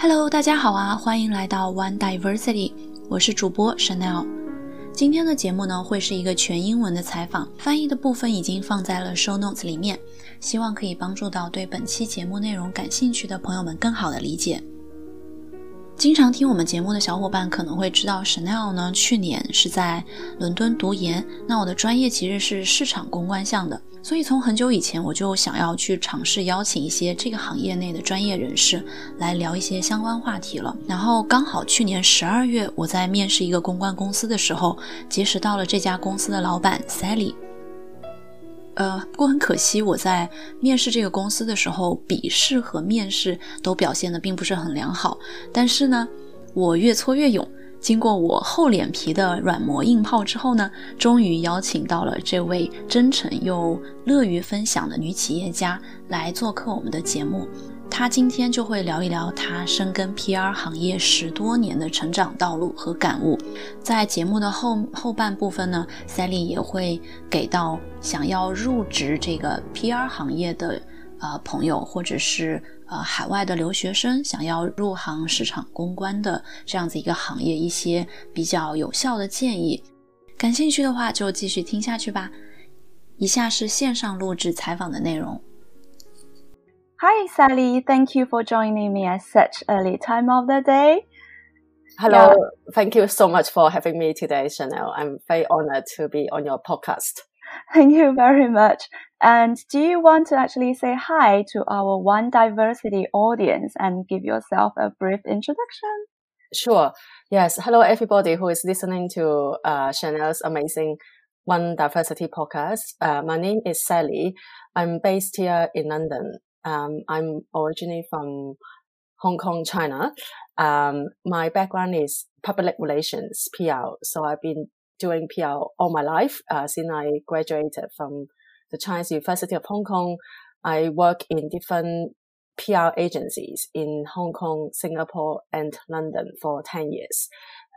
Hello，大家好啊，欢迎来到 One Diversity，我是主播 Chanel。今天的节目呢，会是一个全英文的采访，翻译的部分已经放在了 Show Notes 里面，希望可以帮助到对本期节目内容感兴趣的朋友们更好的理解。经常听我们节目的小伙伴可能会知道，Chanel 呢去年是在伦敦读研。那我的专业其实是市场公关项的，所以从很久以前我就想要去尝试邀请一些这个行业内的专业人士来聊一些相关话题了。然后刚好去年十二月我在面试一个公关公司的时候，结识到了这家公司的老板 Sally。呃，不过很可惜，我在面试这个公司的时候，笔试和面试都表现的并不是很良好。但是呢，我越挫越勇，经过我厚脸皮的软磨硬泡之后呢，终于邀请到了这位真诚又乐于分享的女企业家来做客我们的节目。他今天就会聊一聊他深耕 PR 行业十多年的成长道路和感悟。在节目的后后半部分呢，Sally 也会给到想要入职这个 PR 行业的呃朋友，或者是呃海外的留学生想要入行市场公关的这样子一个行业一些比较有效的建议。感兴趣的话就继续听下去吧。以下是线上录制采访的内容。Hi, Sally. Thank you for joining me at such early time of the day. Hello. Yeah. Thank you so much for having me today, Chanel. I'm very honored to be on your podcast. Thank you very much. And do you want to actually say hi to our One Diversity audience and give yourself a brief introduction? Sure. Yes. Hello, everybody who is listening to uh, Chanel's amazing One Diversity podcast. Uh, my name is Sally. I'm based here in London um, I'm originally from Hong Kong, China. Um, my background is public relations, PR. So I've been doing PR all my life uh, since I graduated from the Chinese University of Hong Kong. I work in different PR agencies in Hong Kong, Singapore, and London for 10 years.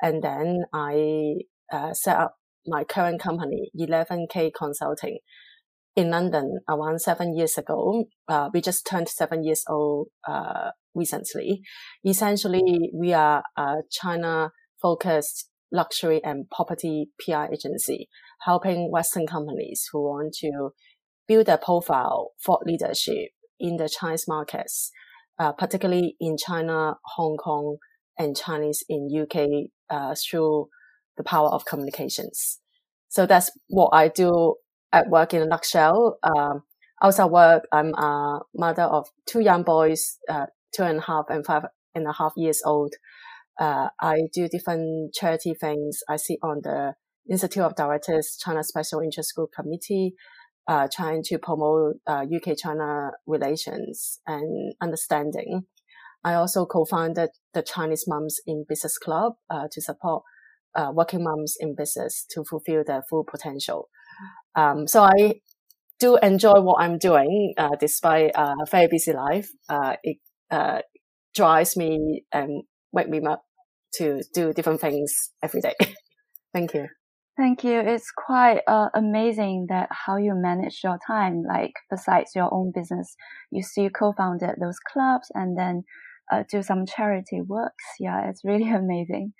And then I uh, set up my current company, 11K Consulting, in London around seven years ago. Uh, we just turned seven years old uh, recently. Essentially, we are a China focused luxury and property PR agency, helping Western companies who want to build a profile for leadership in the Chinese markets, uh, particularly in China, Hong Kong, and Chinese in UK uh, through the power of communications. So that's what I do at work in a nutshell. Um, outside work, I'm a mother of two young boys, uh, two and a half and five and a half years old. Uh, I do different charity things. I sit on the Institute of Directors China Special Interest Group Committee, uh, trying to promote UK-China uh, relations and understanding. I also co-founded the Chinese Moms in Business Club uh, to support uh, working moms in business to fulfill their full potential. Um, so I do enjoy what I'm doing, uh, despite uh, a very busy life. Uh, it uh, drives me and wake me up to do different things every day. Thank you. Thank you. It's quite uh, amazing that how you manage your time. Like besides your own business, you still co-founded those clubs and then uh, do some charity works. Yeah, it's really amazing.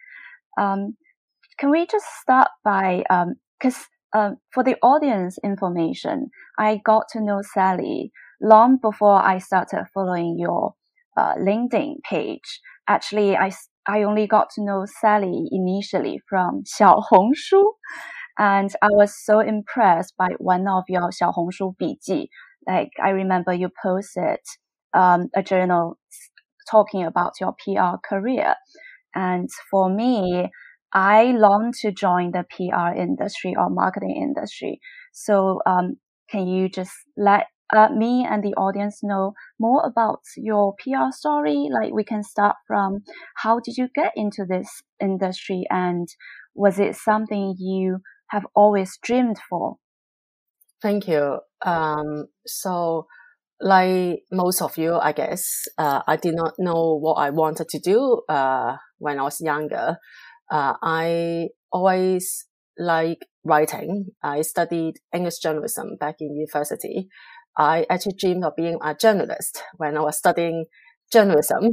Um, can we just start by because um, uh, for the audience information, I got to know Sally long before I started following your uh, LinkedIn page. Actually, I, I only got to know Sally initially from Xiaohongshu. And I was so impressed by one of your Xiaohongshu 笔记. Like, I remember you posted um, a journal talking about your PR career. And for me, I long to join the PR industry or marketing industry. So, um, can you just let uh, me and the audience know more about your PR story? Like, we can start from how did you get into this industry, and was it something you have always dreamed for? Thank you. Um, so, like most of you, I guess, uh, I did not know what I wanted to do uh, when I was younger uh, I always like writing. I studied English journalism back in university. I actually dreamed of being a journalist when I was studying journalism.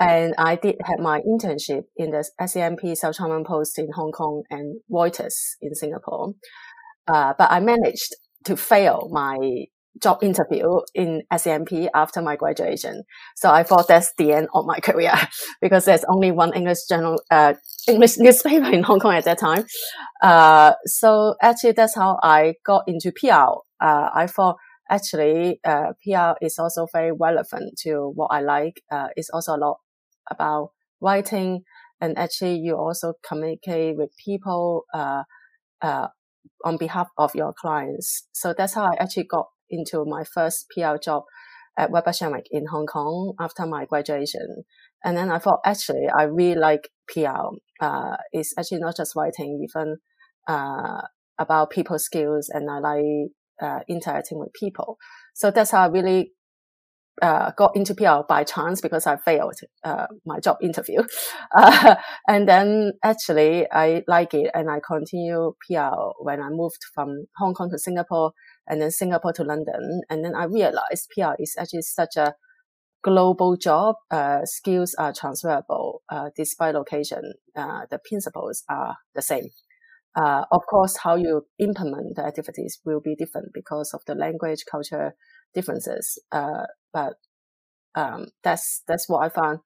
and I did have my internship in the SCMP South China Post in Hong Kong and Reuters in Singapore. Uh, but I managed to fail my job interview in SCMP after my graduation. So I thought that's the end of my career because there's only one English journal, uh, English newspaper in Hong Kong at that time. Uh, so actually that's how I got into PR. Uh, I thought actually, uh, PR is also very relevant to what I like. Uh, it's also a lot about writing and actually you also communicate with people, uh, on behalf of your clients. So that's how I actually got into my first PR job at Weber Shandwick in Hong Kong after my graduation. And then I thought, actually, I really like PR. Uh, it's actually not just writing, even, uh, about people skills and I like, uh, interacting with people. So that's how I really uh, got into PR by chance because I failed uh, my job interview. Uh, and then actually I like it and I continue PR when I moved from Hong Kong to Singapore and then Singapore to London. And then I realized PR is actually such a global job. Uh, skills are transferable uh, despite location. Uh, the principles are the same. of course, how you implement the activities will be different because of the language, culture, differences. Uh, but um, that's that's what I found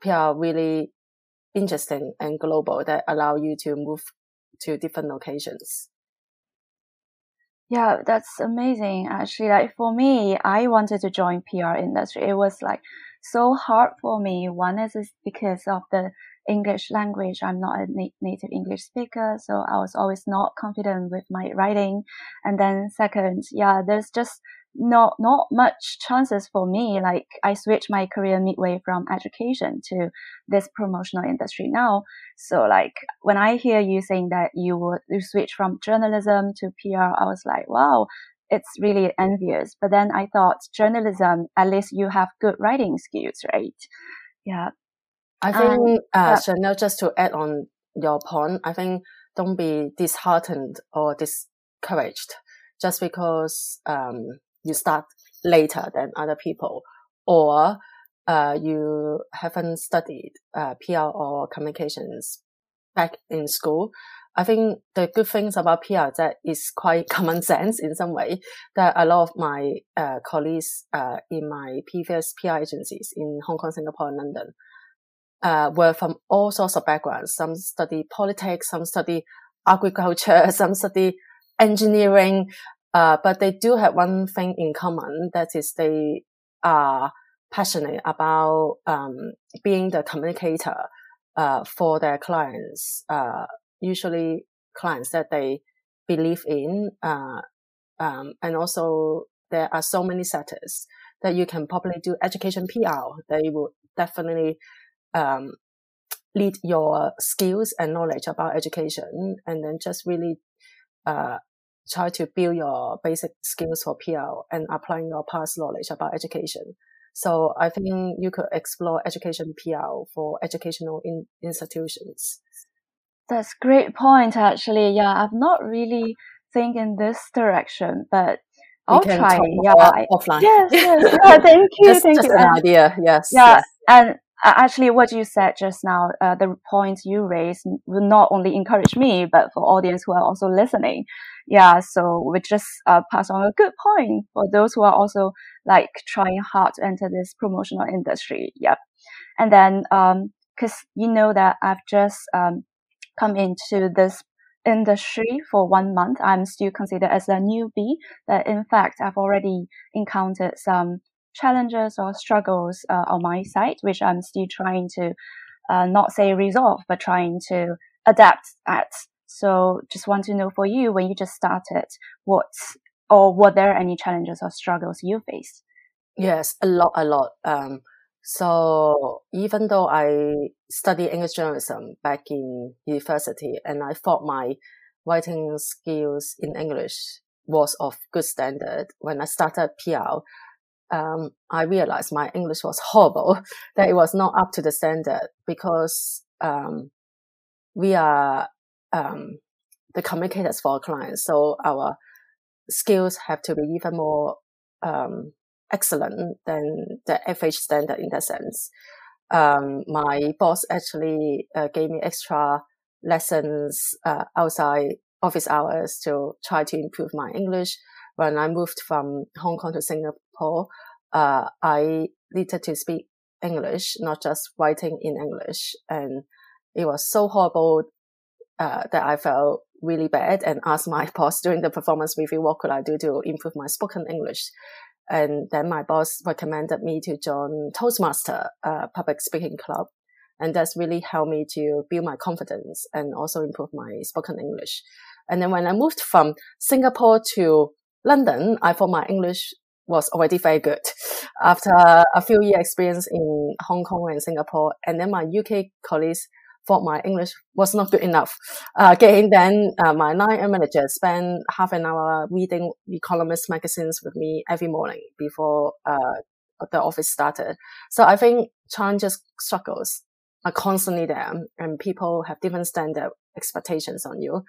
PR really interesting and global that allow you to move to different locations. Yeah, that's amazing. Actually, like for me, I wanted to join PR industry. It was like so hard for me. One is because of the English language. I'm not a na- native English speaker, so I was always not confident with my writing. And then second, yeah, there's just not not much chances for me. Like I switched my career midway from education to this promotional industry now. So like when I hear you saying that you would you switch from journalism to PR, I was like, wow, it's really envious. But then I thought journalism, at least you have good writing skills, right? Yeah. I think, um, uh, Chanel, just to add on your point, I think don't be disheartened or discouraged just because um, you start later than other people, or uh, you haven't studied uh, PR or communications back in school. I think the good things about PR is that it's quite common sense in some way. That a lot of my uh, colleagues uh, in my previous PR agencies in Hong Kong, Singapore, and London uh, were from all sorts of backgrounds. Some study politics, some study agriculture, some study engineering, uh, but they do have one thing in common. That is they are passionate about, um, being the communicator, uh, for their clients, uh, usually clients that they believe in, uh, um, and also there are so many sectors that you can probably do education PR. They will definitely, um, lead your skills and knowledge about education and then just really, uh, try to build your basic skills for PR and applying your past knowledge about education. So I think you could explore education PR for educational in, institutions. That's great point, actually. Yeah, I've not really think in this direction, but I'll try. Yeah, offline. Yes, yes. Yeah, thank you. just, thank just you. an and, idea. Yes. Yeah, yes. and actually what you said just now, uh, the point you raised will not only encourage me, but for audience who are also listening. Yeah. So we just, uh, pass on a good point for those who are also like trying hard to enter this promotional industry. Yep. And then, um, cause you know that I've just, um, come into this industry for one month. I'm still considered as a newbie, but in fact, I've already encountered some challenges or struggles uh, on my side, which I'm still trying to uh, not say resolve, but trying to adapt at. So just want to know for you when you just started, what or were there any challenges or struggles you faced? Yes, a lot, a lot. Um, so even though I studied English journalism back in university and I thought my writing skills in English was of good standard, when I started PR, um, I realized my English was horrible, that it was not up to the standard because um, we are um, the communicators for our clients. So our skills have to be even more um, excellent than the FH standard in that sense. um, my boss actually uh, gave me extra lessons uh, outside office hours to try to improve my English. When I moved from Hong Kong to Singapore, uh, I needed to speak English, not just writing in English. And it was so horrible uh, that I felt really bad and asked my boss during the performance review, what could I do to improve my spoken English? And then my boss recommended me to join Toastmaster, uh, public speaking club. And that's really helped me to build my confidence and also improve my spoken English. And then when I moved from Singapore to London, I thought my English was already very good after a few year experience in Hong Kong and Singapore. And then my UK colleagues thought my English was not good enough. Uh, again, then uh, my line manager spent half an hour reading Economist magazines with me every morning before uh, the office started. So I think challenges, struggles are constantly there, and people have different standard expectations on you.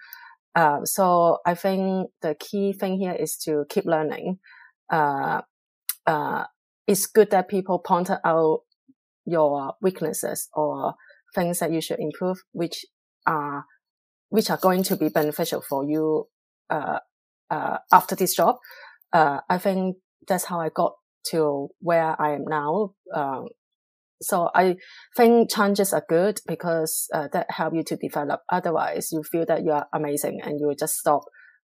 Uh, so I think the key thing here is to keep learning. Uh, uh, it's good that people point out your weaknesses or things that you should improve, which are which are going to be beneficial for you uh, uh, after this job. Uh, I think that's how I got to where I am now. Um, so I think challenges are good because uh, that help you to develop. Otherwise, you feel that you are amazing and you just stop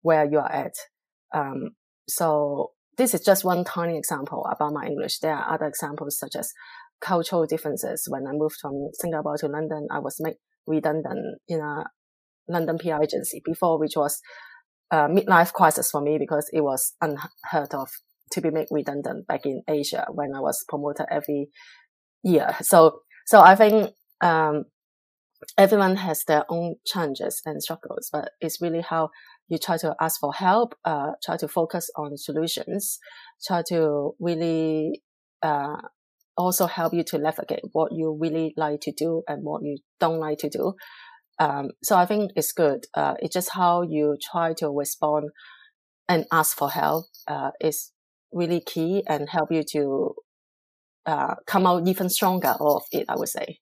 where you are at. Um, so this is just one tiny example about my English. There are other examples such as cultural differences. When I moved from Singapore to London, I was made redundant in a London PR agency before, which was a midlife crisis for me because it was unheard of to be made redundant back in Asia when I was promoted every year. So, so I think, um, everyone has their own challenges and struggles, but it's really how you try to ask for help, uh, try to focus on solutions, try to really, uh, also help you to navigate what you really like to do and what you don't like to do. Um, so I think it's good. Uh, it's just how you try to respond and ask for help uh, is really key and help you to uh, come out even stronger of it. I would say.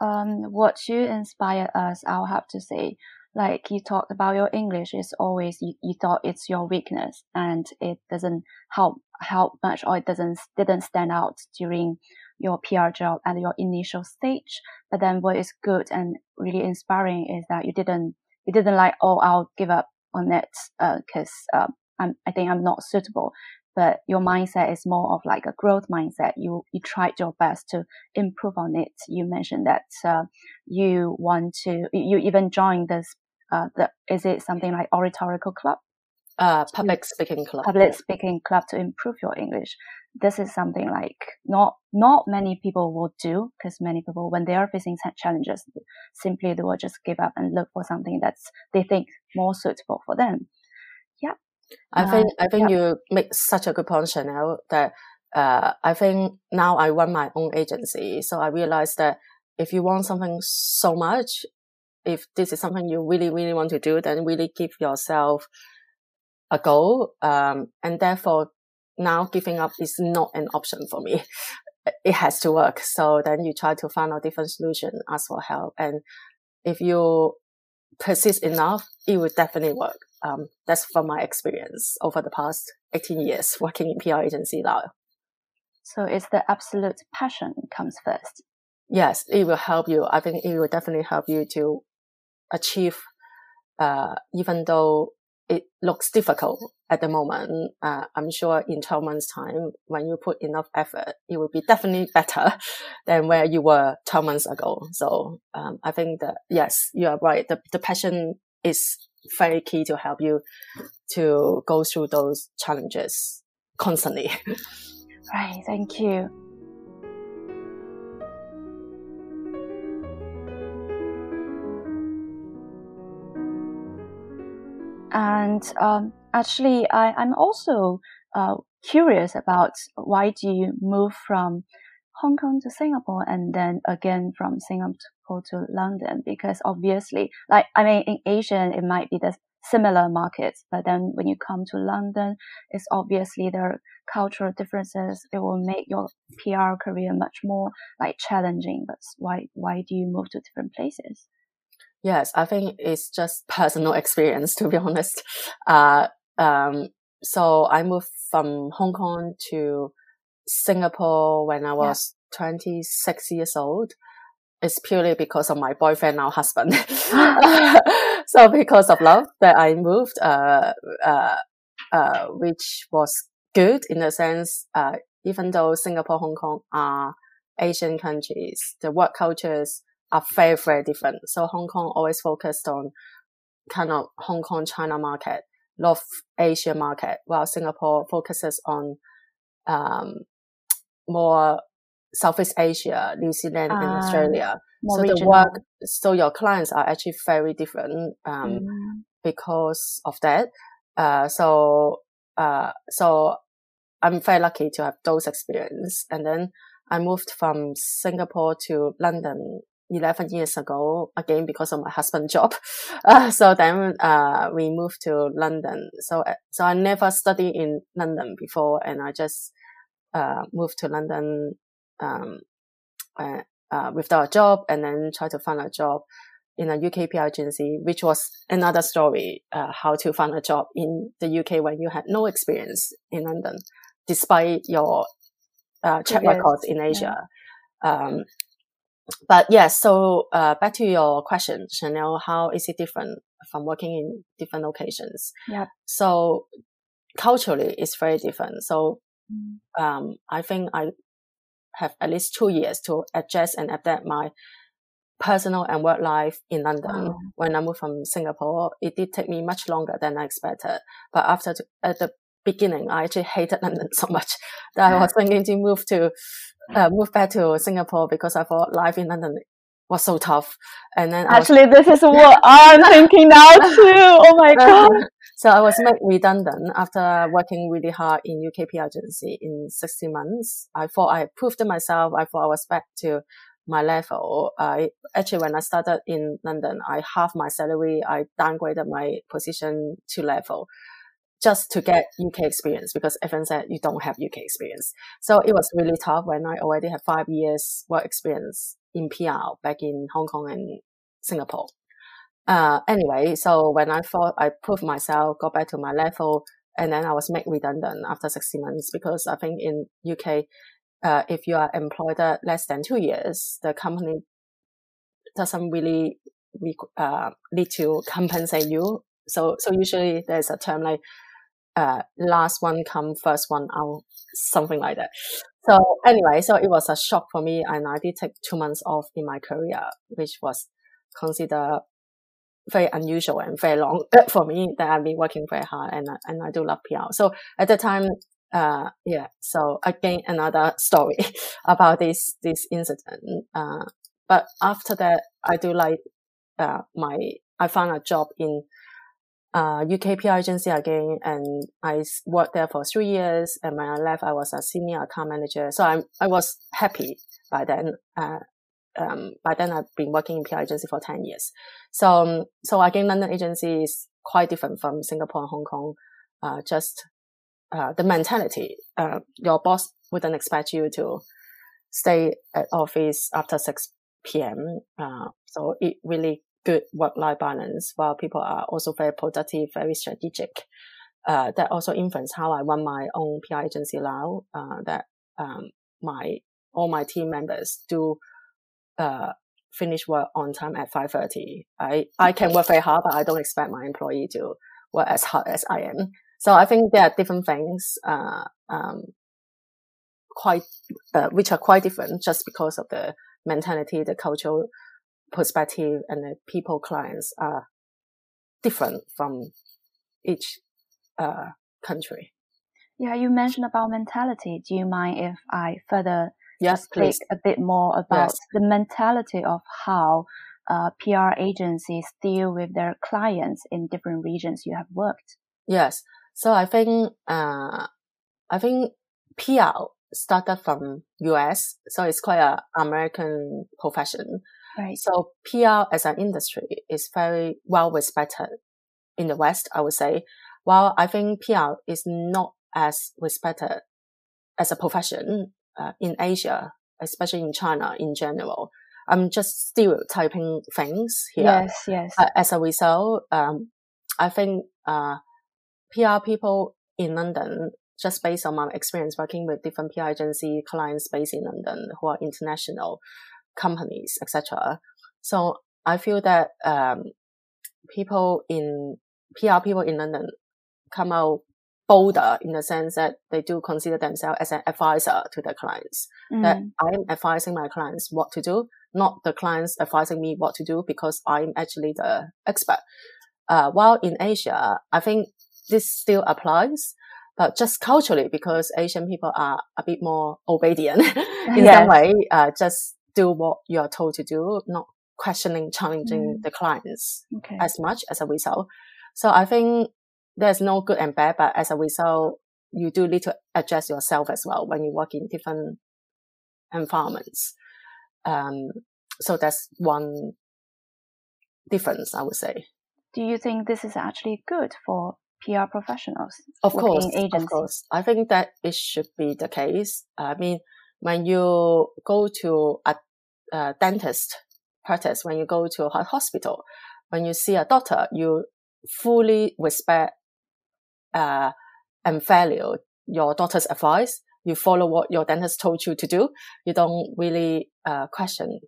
Um, what you inspire us, I'll have to say, like you talked about your English is always you, you thought it's your weakness and it doesn't help help much or it doesn't didn't stand out during your PR job at your initial stage. But then what is good and really inspiring is that you didn't you didn't like oh I'll give up on it because uh, uh, I'm I think I'm not suitable. But your mindset is more of like a growth mindset. You you tried your best to improve on it. You mentioned that uh, you want to you even joined this uh, the, is it something like oratorical club? Uh, public speaking club. Public speaking club to improve your English. This is something like not not many people will do because many people when they are facing challenges, simply they will just give up and look for something that's they think more suitable for them. Yeah. I think I think yeah. you make such a good point, Chanel. That uh, I think now I run my own agency, so I realize that if you want something so much, if this is something you really, really want to do, then really give yourself a goal. Um, and therefore now giving up is not an option for me. It has to work. So then you try to find a different solution, ask for help. And if you persist enough, it will definitely work. Um, that's from my experience over the past 18 years working in PR agency now. So it's the absolute passion comes first. Yes, it will help you. I think it will definitely help you to achieve, uh, even though it looks difficult at the moment. Uh, I'm sure in 12 months time, when you put enough effort, it will be definitely better than where you were 12 months ago. So, um, I think that, yes, you are right. The, the passion is very key to help you to go through those challenges constantly. Right. Thank you. And um, actually, I, am also uh, curious about why do you move from Hong Kong to Singapore and then again from Singapore to London? Because obviously, like I mean, in Asia it might be the similar markets. But then when you come to London, it's obviously there are cultural differences. It will make your PR career much more like challenging. But why why do you move to different places? Yes, I think it's just personal experience to be honest. Uh, um, so I moved from Hong Kong to Singapore when I was yeah. 26 years old. It's purely because of my boyfriend, now husband. so because of love that I moved, uh, uh, uh, which was good in the sense, uh, even though Singapore, Hong Kong are Asian countries, the work cultures are very, very different. So Hong Kong always focused on kind of Hong Kong, China market, North Asia market, while Singapore focuses on, um, more Southeast Asia, New Zealand, and ah, Australia. So regional. the work, so your clients are actually very different um, mm. because of that. Uh, so uh, so I'm very lucky to have those experience. And then I moved from Singapore to London 11 years ago, again, because of my husband's job. Uh, so then, uh, we moved to London. So, uh, so I never studied in London before and I just, uh, moved to London, um, uh, uh, without a job and then try to find a job in a UK PR agency, which was another story, uh, how to find a job in the UK when you had no experience in London, despite your uh, track records in Asia. Yeah. Um, but yes, yeah, so uh, back to your question, Chanel, how is it different from working in different locations? Yeah. So culturally, it's very different. So mm. um, I think I have at least two years to adjust and adapt my personal and work life in London. Wow. When I moved from Singapore, it did take me much longer than I expected. But after at the beginning, I actually hated London so much that I was thinking to move to uh, move back to Singapore because I thought life in London was so tough. And then actually, was, this is what I'm thinking now too. Oh my god! so I was made redundant after working really hard in UK PR agency in 60 months. I thought I proved myself. I thought I was back to my level. I actually, when I started in London, I half my salary. I downgraded my position to level just to get UK experience because everyone said you don't have UK experience. So it was really tough when I already had five years work experience in PR back in Hong Kong and Singapore. Uh, anyway, so when I thought I proved myself, got back to my level, and then I was made redundant after 60 months because I think in UK, uh, if you are employed less than two years, the company doesn't really uh, need to compensate you. So, so usually there's a term like uh, last one come, first one out, something like that. So anyway, so it was a shock for me, and I did take two months off in my career, which was considered very unusual and very long for me that I've been working very hard and and I do love PR. So at the time, uh, yeah. So again, another story about this this incident. Uh, but after that, I do like uh my I found a job in uh, UK PR agency again, and I worked there for three years. And when I left, I was a senior account manager. So I'm, I was happy by then. Uh, um, by then I've been working in PR agency for 10 years. So, um, so again, London agency is quite different from Singapore and Hong Kong. Uh, just, uh, the mentality, uh, your boss wouldn't expect you to stay at office after 6 p.m. Uh, so it really good work-life balance while people are also very productive, very strategic. Uh, that also influence how I run my own PR agency now. Uh, that um, my all my team members do uh, finish work on time at five thirty. I I can work very hard, but I don't expect my employee to work as hard as I am. So I think there are different things, uh, um, quite uh, which are quite different just because of the mentality, the cultural perspective and the people clients are different from each uh, country. Yeah, you mentioned about mentality. Do you mind if I further yes, speak a bit more about yes. the mentality of how uh, PR agencies deal with their clients in different regions you have worked? Yes. So I think, uh, I think PR started from US. So it's quite a American profession. Right. So PR as an industry is very well respected in the West, I would say, while I think PR is not as respected as a profession uh, in Asia, especially in China in general. I'm just stereotyping things here. Yes, yes. Uh, as a result, um, I think uh, PR people in London, just based on my experience working with different PR agency clients based in London who are international companies, etc. So I feel that um, people in PR people in London come out bolder in the sense that they do consider themselves as an advisor to their clients. Mm. That I'm advising my clients what to do, not the clients advising me what to do because I'm actually the expert. Uh, while in Asia, I think this still applies, but just culturally because Asian people are a bit more obedient in yes. some way, uh, just do what you're told to do, not questioning, challenging mm. the clients okay. as much as a result. So I think there's no good and bad, but as a result, you do need to adjust yourself as well when you work in different environments. Um, so that's one difference, I would say. Do you think this is actually good for PR professionals? Of course, of course. I think that it should be the case. I mean, when you go to a, a dentist practice, when you go to a hospital, when you see a doctor, you fully respect uh, and value your doctor's advice. You follow what your dentist told you to do. You don't really uh, question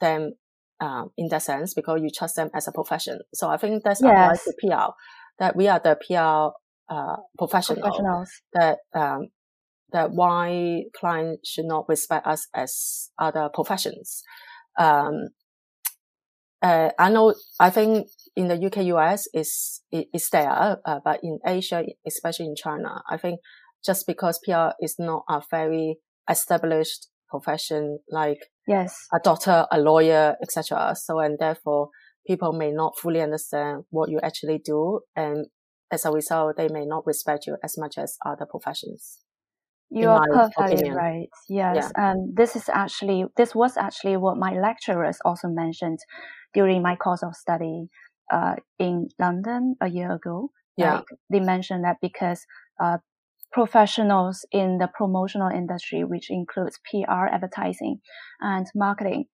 them um, in that sense because you trust them as a profession. So I think that's yes. applies to PR. That we are the PR uh, professional, professionals. That um, that why clients should not respect us as other professions. Um, uh, I know. I think in the UK, US is is there, uh, but in Asia, especially in China, I think just because PR is not a very established profession like yes a doctor, a lawyer, etc. So and therefore people may not fully understand what you actually do, and as a result, they may not respect you as much as other professions. You are perfectly opinion. right. Yes, yeah. and this is actually this was actually what my lecturers also mentioned during my course of study uh, in London a year ago. Yeah. Like they mentioned that because uh, professionals in the promotional industry, which includes PR, advertising, and marketing,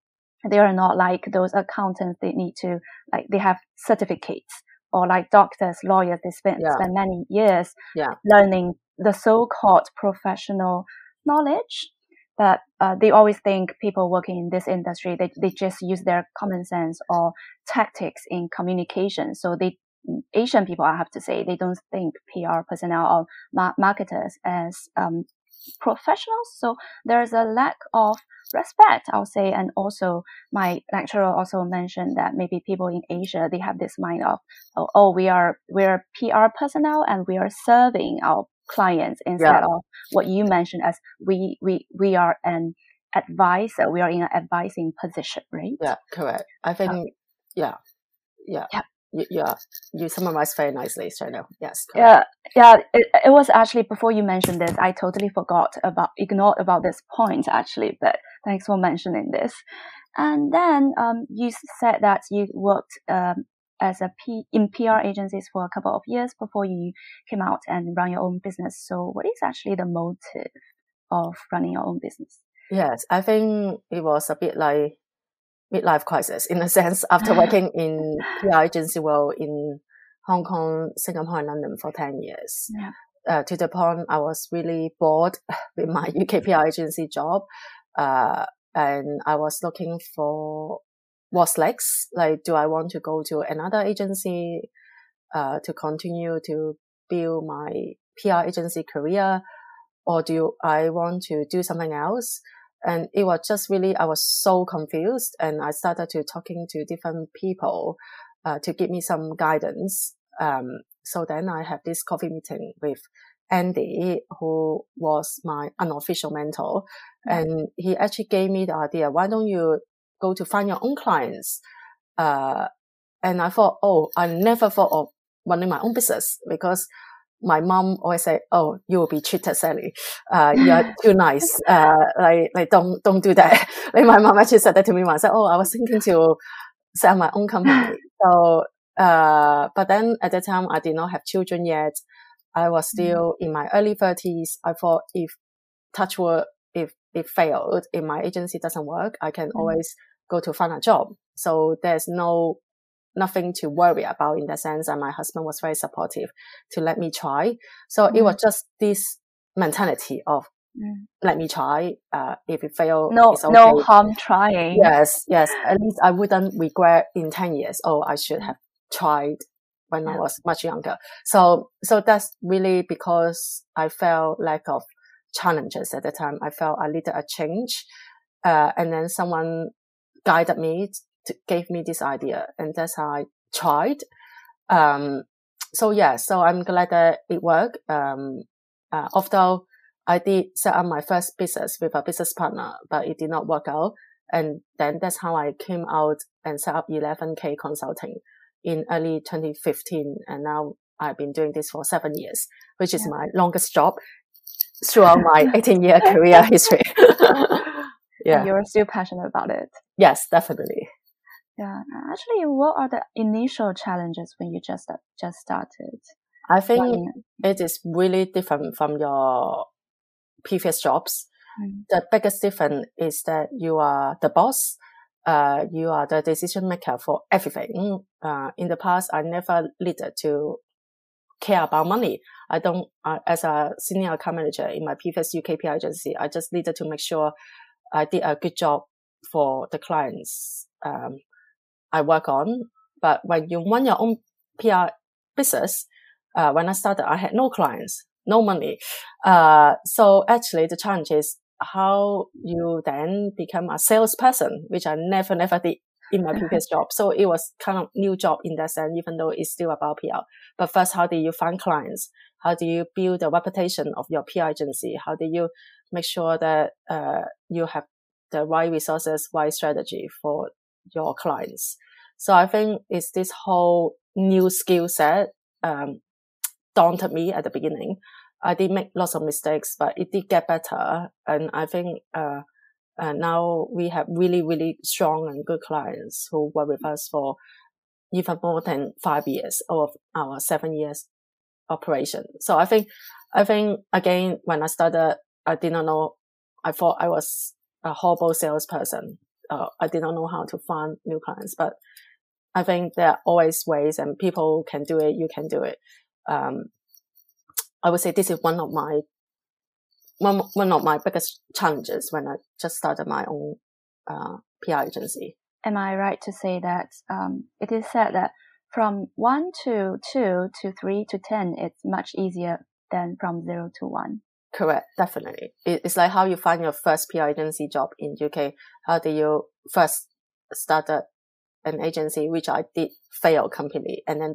they are not like those accountants. They need to like they have certificates or like doctors, lawyers. They spend yeah. spend many years yeah. learning the so-called professional knowledge but uh, they always think people working in this industry they, they just use their common sense or tactics in communication. So they asian people i have to say they don't think pr personnel or ma- marketers as um, professionals. So there's a lack of respect i'll say. And also my lecturer also mentioned that maybe people in asia they have this mind of oh, oh we are we're pr personnel and we are serving our clients instead yeah. of what you mentioned as we we we are an advisor we are in an advising position right yeah correct i think um, yeah yeah yeah yeah, you summarized very nicely, now. Yes. Correct. Yeah, yeah. It, it was actually before you mentioned this, I totally forgot about, ignored about this point actually. But thanks for mentioning this. And then um, you said that you worked um, as a P in PR agencies for a couple of years before you came out and run your own business. So what is actually the motive of running your own business? Yes, I think it was a bit like midlife crisis in a sense after working in PR agency world in Hong Kong, Singapore, and London for 10 years. Yeah. Uh, to the point I was really bored with my UK PR agency job. Uh, and I was looking for what's next? Like, do I want to go to another agency, uh, to continue to build my PR agency career? Or do I want to do something else? And it was just really, I was so confused and I started to talking to different people, uh, to give me some guidance. Um, so then I have this coffee meeting with Andy, who was my unofficial mentor. And he actually gave me the idea, why don't you go to find your own clients. Uh, and I thought, oh, I never thought of running my own business because my mom always say, "Oh, you will be cheated, Sally. Uh, you're too nice. Uh, like, like don't don't do that." like my mom actually said that to me once. I said, "Oh, I was thinking to set my own company." So Uh, but then at that time, I did not have children yet. I was Mm-hmm. still in my early thirties. I thought if touch wood, if it failed, if my agency doesn't work, I can Mm. always go to find a job. So there's no nothing to worry about in that sense. And my husband was very supportive to let me try. So it Mm. was just this mentality of Mm. let me try. Uh, if it fails, No, okay. no harm trying. Yes, yes. At least I wouldn't regret in 10 years. Oh, I should have tried when I was much younger. So, so that's really because I felt lack of challenges at the time. I felt I needed a change. Uh, and then someone guided me to gave me this idea and that's how I tried. Um, so yeah, so I'm glad that it worked. Um, uh, although I did set up my first business with a business partner, but it did not work out. And then that's how I came out and set up 11K Consulting in early 2015. And now I've been doing this for seven years, which is Yeah. my longest job throughout my 18 year career history. yeah. You're still passionate about it. Yes, definitely. Yeah. Actually, what are the initial challenges when you just just started? I think it is really different from your previous jobs. Mm. The biggest difference is that you are the boss. Uh, you are the decision maker for everything. Uh, in the past, I never needed to care about money. I don't, uh, as a senior account manager in my previous UKP agency, I just needed to make sure I did a good job for the clients, um, I work on. But when you run your own PR business, uh, when I started, I had no clients, no money. Uh, so actually the challenge is how you then become a salesperson, which I never, never did in my previous job. So it was kind of new job in that sense, even though it's still about PR. But first, how do you find clients? How do you build the reputation of your PR agency? How do you make sure that, uh, you have the right resources, right strategy for your clients? So I think it's this whole new skill set, um, daunted me at the beginning. I did make lots of mistakes, but it did get better. And I think, uh, uh, now we have really, really strong and good clients who work with us for even more than five years of our seven years operation. So I think, I think again, when I started, I did not know, I thought I was a horrible salesperson. Uh, I did not know how to find new clients, but I think there are always ways and people can do it. You can do it. Um, I would say this is one of my one one of my biggest challenges when I just started my own uh, PR agency. Am I right to say that um, it is said that from one to two to three to ten, it's much easier than from zero to one. Correct, definitely. It's like how you find your first PR agency job in UK. How do you first started an agency, which I did fail completely, and then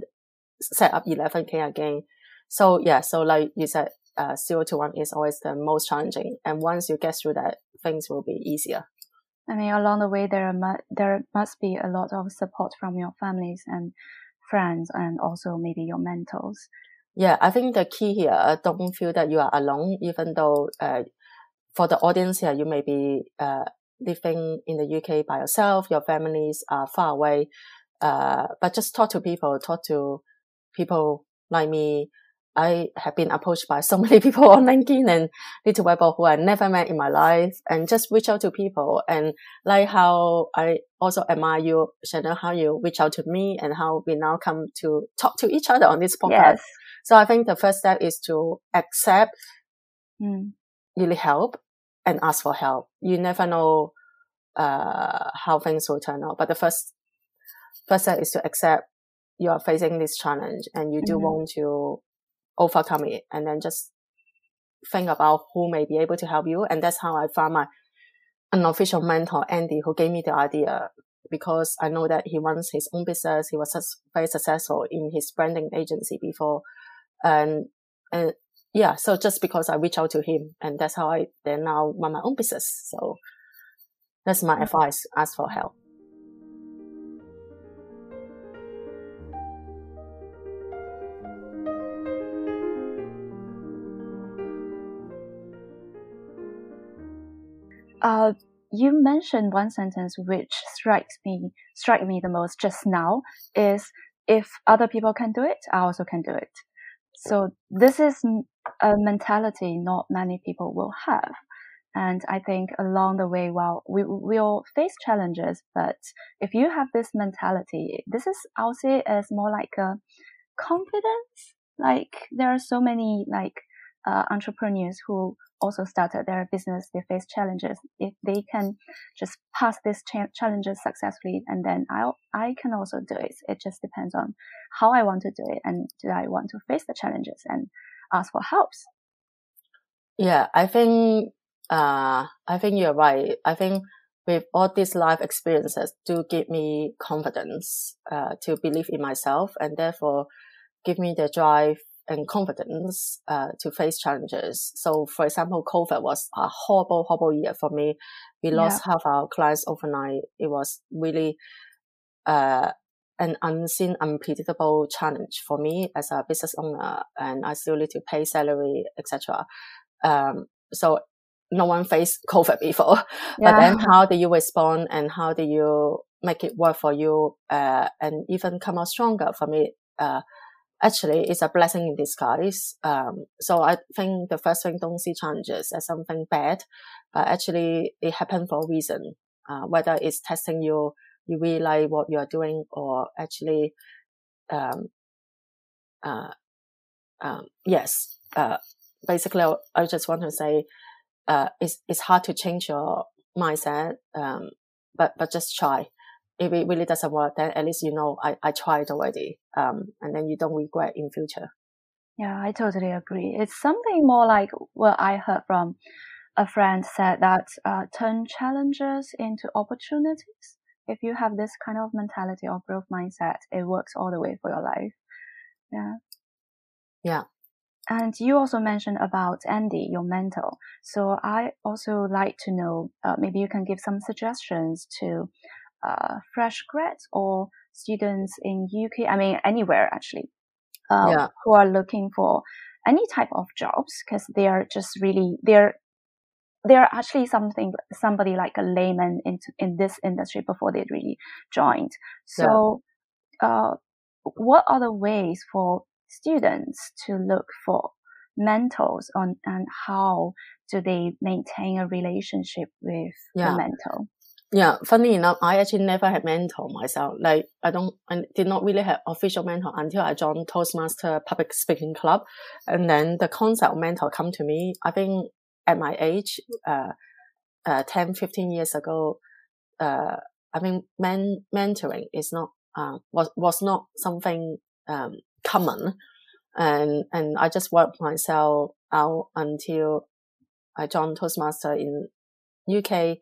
set up 11k again. So yeah, so like you said, uh, zero to one is always the most challenging, and once you get through that, things will be easier. I mean, along the way, there mu- there must be a lot of support from your families and friends, and also maybe your mentors. Yeah, I think the key here, don't feel that you are alone, even though, uh, for the audience here, you may be, uh, living in the UK by yourself, your families are far away, uh, but just talk to people, talk to people like me. I have been approached by so many people on LinkedIn and Little Weibo who I never met in my life and just reach out to people and like how I also admire you, Chanel, how you reach out to me and how we now come to talk to each other on this podcast. Yes. So I think the first step is to accept Mm. you need help and ask for help. You never know uh, how things will turn out. But the first first step is to accept you are facing this challenge and you do Mhm. want to overcome it and then just think about who may be able to help you. And that's how I found my unofficial mentor, Andy, who gave me the idea because I know that he runs his own business. He was very successful in his branding agency before. And, and yeah, so just because I reach out to him and that's how I then now run my own business. So that's my advice. Ask for help. Uh, you mentioned one sentence which strikes me strike me the most just now is if other people can do it, I also can do it. So this is a mentality not many people will have. And I think along the way, well, we will face challenges, but if you have this mentality, this is, I'll say is more like a confidence. Like there are so many like uh, entrepreneurs who also started their business, they face challenges. If they can just pass these cha- challenges successfully, and then I I can also do it. It just depends on how I want to do it, and do I want to face the challenges and ask for helps. Yeah, I think uh, I think you're right. I think with all these life experiences do give me confidence uh, to believe in myself, and therefore give me the drive and confidence uh, to face challenges. So, for example, COVID was a horrible, horrible year for me. We lost yeah. half our clients overnight. It was really uh, an unseen, unpredictable challenge for me as a business owner, and I still need to pay salary, etc. Um, so no one faced COVID before. Yeah. But then how do you respond and how do you make it work for you uh, and even come out stronger for me? Actually it's a blessing in disguise. Um, so I think the first thing don't see challenges as something bad, but actually it happened for a reason. Uh, whether it's testing you, you really like what you're doing or actually, um, uh, um, yes, uh, basically I just want to say, uh, it's, it's hard to change your mindset. Um, but, but just try if it really doesn't work, then at least you know I, I tried already. Um, and then you don't regret in future. Yeah, I totally agree. It's something more like what I heard from a friend said that uh, turn challenges into opportunities. If you have this kind of mentality or growth mindset, it works all the way for your life. Yeah. Yeah. And you also mentioned about Andy, your mentor. So I also like to know, uh, maybe you can give some suggestions to uh, fresh grads or students in UK, I mean, anywhere actually, uh, yeah. who are looking for any type of jobs because they are just really, they're, they're actually something, somebody like a layman into, in this industry before they really joined. So, yeah. uh, what are the ways for students to look for mentors on and how do they maintain a relationship with yeah. the mentor? Yeah, funny enough, I actually never had mentor myself. Like I don't, I did not really have official mentor until I joined Toastmaster Public Speaking Club, and then the concept of mentor come to me. I think at my age, uh, uh 10, 15 years ago, uh, I mean, men, mentoring is not, uh, was, was not something, um, common. And, and I just worked myself out until I joined Toastmaster in UK,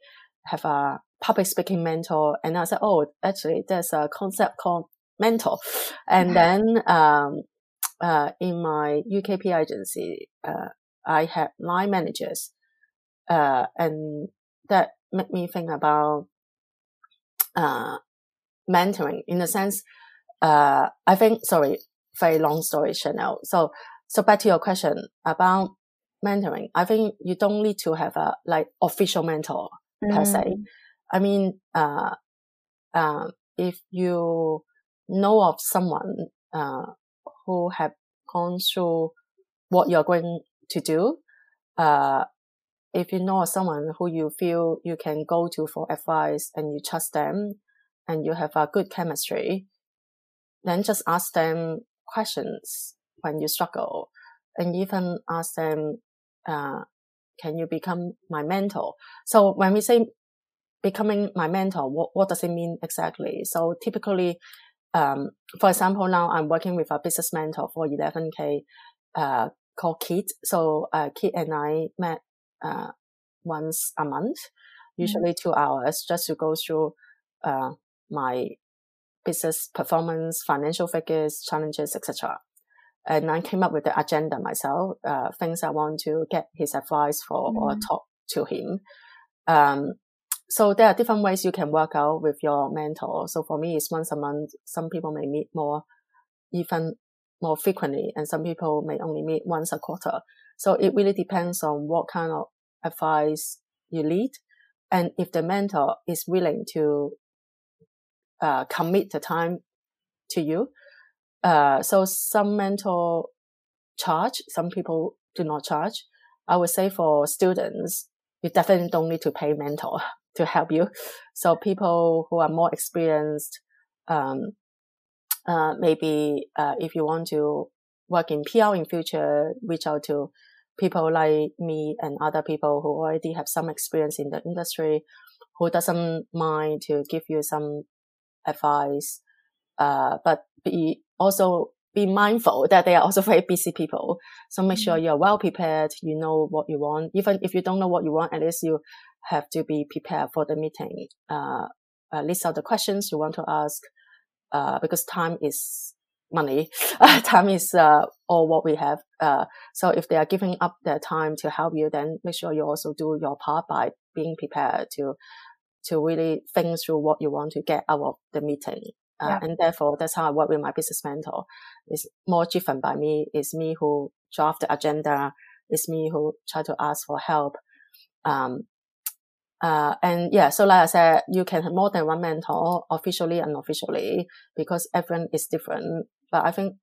have a public speaking mentor. And I said, oh, actually, there's a concept called mentor. And then, um, uh, in my UKP agency, uh, I had line managers, uh, and that made me think about, uh, mentoring in a sense, uh, I think, sorry, very long story, Chanel. So, so back to your question about mentoring. I think you don't need to have a like official mentor mm. per se. I mean, uh, uh, if you know of someone, uh, who have gone through what you're going to do, uh, if you know someone who you feel you can go to for advice and you trust them and you have a good chemistry, then just ask them questions when you struggle and even ask them, uh, can you become my mentor? So when we say becoming my mentor, what, what does it mean exactly? So typically, um, for example, now I'm working with a business mentor for 11K, uh, called Kit. So, uh, Kit and I met, uh, once a month, mm-hmm. usually mm-hmm. two hours just to go through, uh, my business performance, financial figures, challenges, etc. And I came up with the agenda myself, uh, things I want to get his advice for mm-hmm. or talk to him. Um, so there are different ways you can work out with your mentor. So for me, it's once a month. Some people may meet more, even more frequently, and some people may only meet once a quarter. So it really depends on what kind of advice you need. And if the mentor is willing to uh, commit the time to you, uh, so some mentor charge, some people do not charge. I would say for students, you definitely don't need to pay mentor to help you. So people who are more experienced, um, uh, maybe uh, if you want to work in PR in future, reach out to people like me and other people who already have some experience in the industry, who doesn't mind to give you some advice. Uh, but be also be mindful that they are also very busy people. So make sure mm-hmm. you're well prepared. You know what you want. Even if you don't know what you want, at least you have to be prepared for the meeting. Uh, uh list out the questions you want to ask. Uh, because time is money. time is, uh, all what we have. Uh, so if they are giving up their time to help you, then make sure you also do your part by being prepared to, to really think through what you want to get out of the meeting. Uh, yeah. and therefore that's how I work with my business mentor. It's more driven by me. It's me who draft the agenda. It's me who try to ask for help. Um, uh, and yeah, so like I said, you can have more than one mentor officially and unofficially because everyone is different. But I think,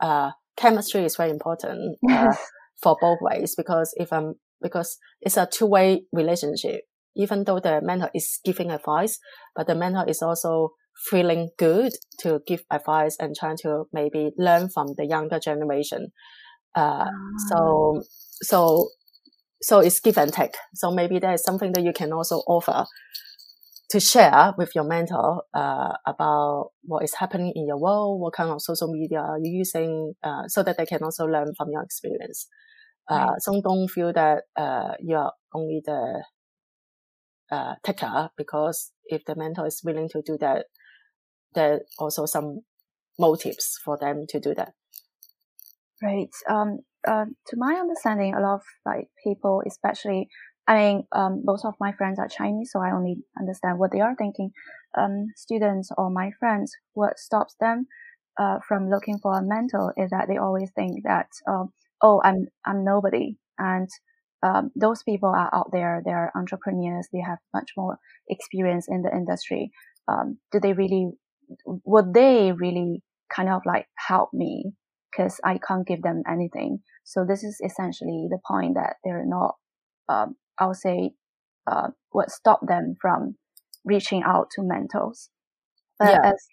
uh, chemistry is very important, uh, for both ways because if I'm, because it's a two way relationship, even though the mentor is giving advice, but the mentor is also feeling good to give advice and trying to maybe learn from the younger generation. Uh, so, so, so it's give and take. So maybe there is something that you can also offer to share with your mentor uh, about what is happening in your world, what kind of social media are you using, uh, so that they can also learn from your experience. Uh, right. So don't feel that uh, you are only the uh, taker because if the mentor is willing to do that, there also some motives for them to do that. Right. Um, uh, to my understanding, a lot of like people, especially, I mean, um, most of my friends are Chinese, so I only understand what they are thinking. Um, students or my friends, what stops them uh, from looking for a mentor is that they always think that, um, oh, I'm I'm nobody, and um, those people are out there. They're entrepreneurs. They have much more experience in the industry. Um, do they really would they really kind of like help me because I can't give them anything. So this is essentially the point that they're not, um, I'll say, uh, what stop them from reaching out to mentors. But yeah. as,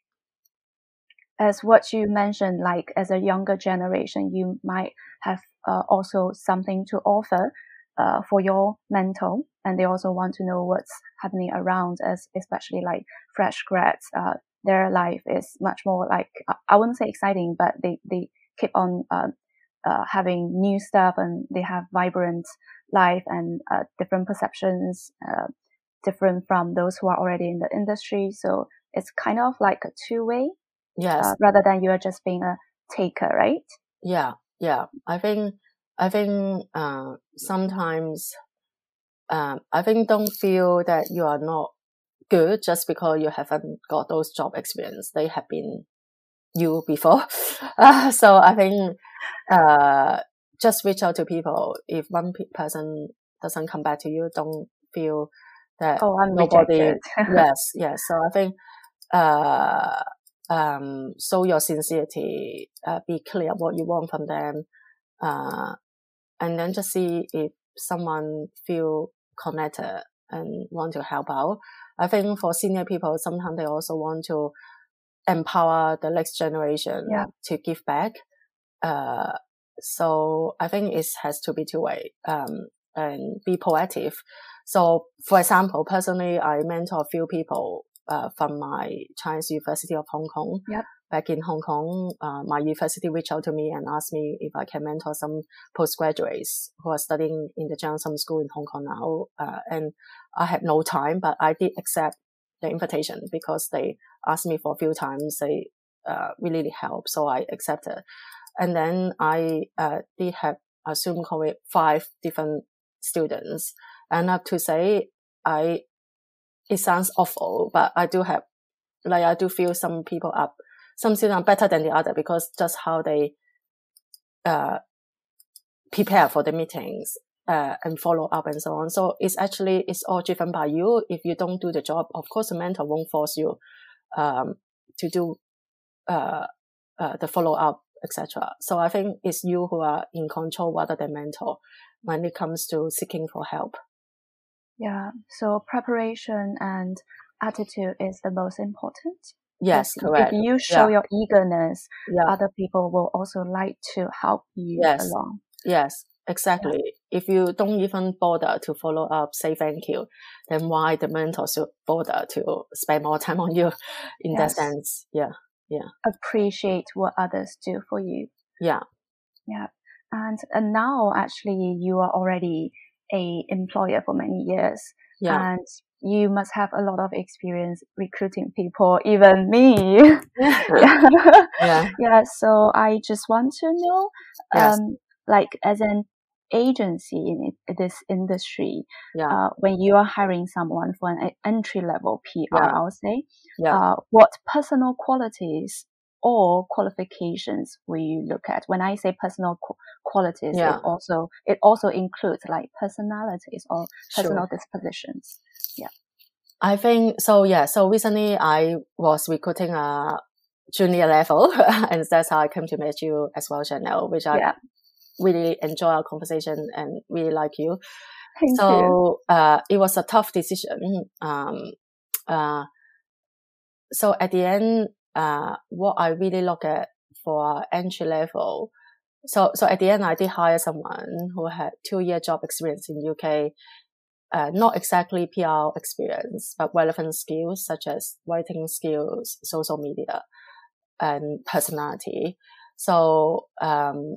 as what you mentioned, like as a younger generation, you might have uh, also something to offer uh, for your mentor, and they also want to know what's happening around, as especially like fresh grads. Their life is much more like I wouldn't say exciting, but they they keep on uh, uh, having new stuff and they have vibrant life and uh, different perceptions, uh, different from those who are already in the industry. So it's kind of like a two way, yes, uh, rather than you are just being a taker, right? Yeah, yeah. I think I think uh, sometimes. Um, I think don't feel that you are not good just because you haven't got those job experience. They have been you before. Uh, so I think, uh, just reach out to people. If one person doesn't come back to you, don't feel that oh, I'm nobody. yes, yes. So I think, uh, um, show your sincerity, uh, be clear what you want from them, uh, and then just see if someone feel connected and want to help out. I think for senior people, sometimes they also want to empower the next generation yeah. to give back. Uh, so I think it has to be two way, um, and be proactive. So, for example, personally, I mentor a few people, uh, from my Chinese University of Hong Kong. Yep back in Hong Kong, uh, my university reached out to me and asked me if I can mentor some postgraduates who are studying in the journalism school in Hong Kong now. Uh, and I had no time, but I did accept the invitation because they asked me for a few times. They uh, really help, so I accepted. And then I uh, did have a Zoom call with five different students, and I have to say, I it sounds awful, but I do have like I do feel some people up some students are better than the other because just how they uh, prepare for the meetings uh, and follow up and so on. So it's actually it's all driven by you. If you don't do the job, of course, the mentor won't force you um, to do uh, uh, the follow up, etc. So I think it's you who are in control rather than mentor when it comes to seeking for help. Yeah. So preparation and attitude is the most important. Yes, correct. If you show yeah. your eagerness, Yeah. other people will also like to help you Yes. along. Yes, exactly. If you don't even bother to follow up, say thank you, then why the mentor should bother to spend more time on you in that sense? Yeah. Yeah. Appreciate what others do for you. Yeah. Yeah. And, and now actually you are already a employer for many years Yeah. and you must have a lot of experience recruiting people, even me. yeah. yeah. yeah. So I just want to know, Yes. um, like as an agency in this industry, Yeah. uh, when you are hiring someone for an entry level PR, Yeah. I would say, Yeah. uh, what personal qualities or qualifications will you look at? When I say personal qu- qualities, Yeah. it also it also includes like personalities or Sure. personal dispositions. I think so. Yeah. So recently I was recruiting a junior level and that's how I came to meet you as well, Chanel, which I Yeah. really enjoy our conversation and really like you. Thank you. so uh, it was a tough decision. Um, uh, so at the end, uh, what I really look at for entry level. So, so at the end, I did hire someone who had two year job experience in UK. Uh, not exactly PR experience, but relevant skills such as writing skills, social media, and personality. So, um,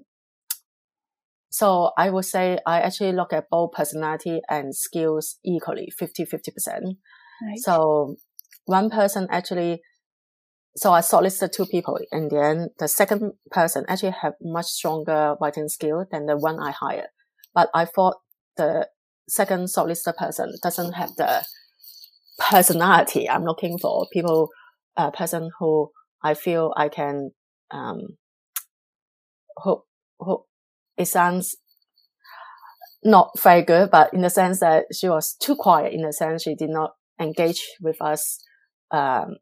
so I would say I actually look at both personality and skills equally, 50, 50%. Right. So one person actually, so I solicited two people in the end. The second person actually have much stronger writing skill than the one I hired. But I thought the second solicited person doesn't have the personality I'm looking for. People, a person who I feel I can, um, who, who, it sounds not very good, but in the sense that she was too quiet, in the sense she did not engage with us, um,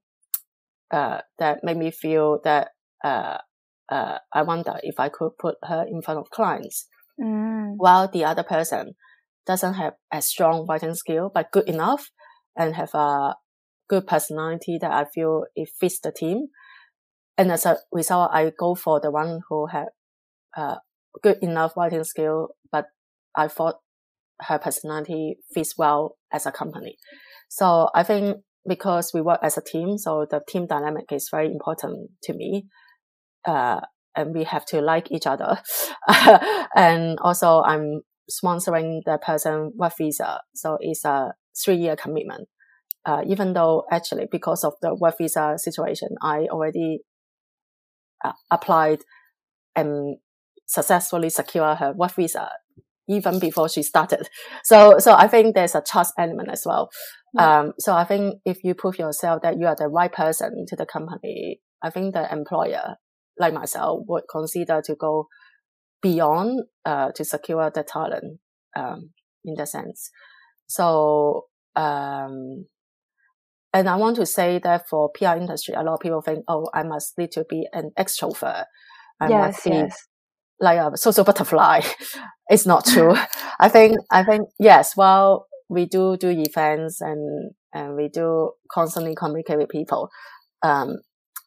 uh, that made me feel that, uh, uh, I wonder if I could put her in front of clients Mm, while the other person doesn't have as strong writing skill, but good enough and have a good personality that I feel it fits the team. And as a result, I go for the one who had, uh, good enough writing skill, but I thought her personality fits well as a company. So I think because we work as a team, so the team dynamic is very important to me. Uh, and we have to like each other. and also I'm sponsoring the person work visa. So it's a three year commitment. Uh, even though actually because of the work visa situation, I already uh, applied and successfully secure her work visa even before she started. So, so I think there's a trust element as well. Yeah. Um, so I think if you prove yourself that you are the right person to the company, I think the employer, like myself, would consider to go beyond, uh, to secure the talent, um, in the sense. So, um, and I want to say that for PR industry, a lot of people think, oh, I must need to be an extrovert. I yes, must be yes. like a social butterfly. it's not true. I think, I think, yes, well, we do do events and, and we do constantly communicate with people. Um,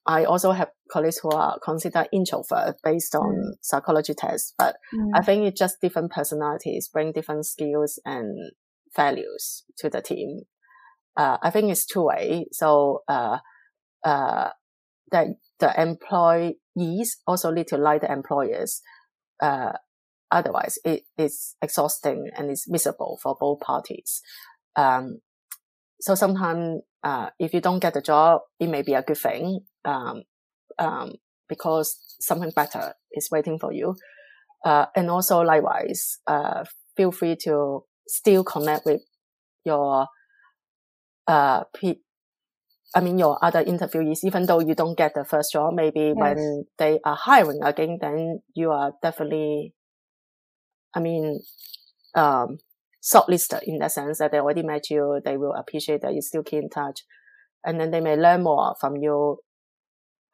I also have colleagues who are considered introvert based on Mm. psychology tests, but Mm, I think it's just different personalities bring different skills and values to the team. Uh, I think it's two way. So, uh, uh, that the employees also need to like the employers. Uh, otherwise it is exhausting and it's miserable for both parties. Um, so sometimes, uh, if you don't get the job, it may be a good thing. Um, um, because something better is waiting for you. Uh, and also likewise, uh, feel free to still connect with your, uh, pe- I mean, your other interviewees, even though you don't get the first job, maybe when they are hiring again, then you are definitely, I mean, um, shortlisted in the sense that they already met you. They will appreciate that you still keep in touch and then they may learn more from you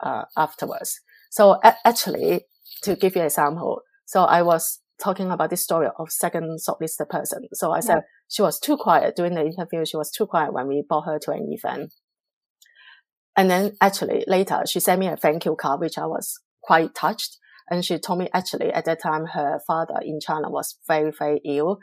uh, afterwards. So a- actually, to give you an example, so I was talking about this story of second shortlisted person. So I said yeah. she was too quiet during the interview. She was too quiet when we brought her to an event. And then actually later she sent me a thank you card, which I was quite touched. And she told me actually at that time her father in China was very, very ill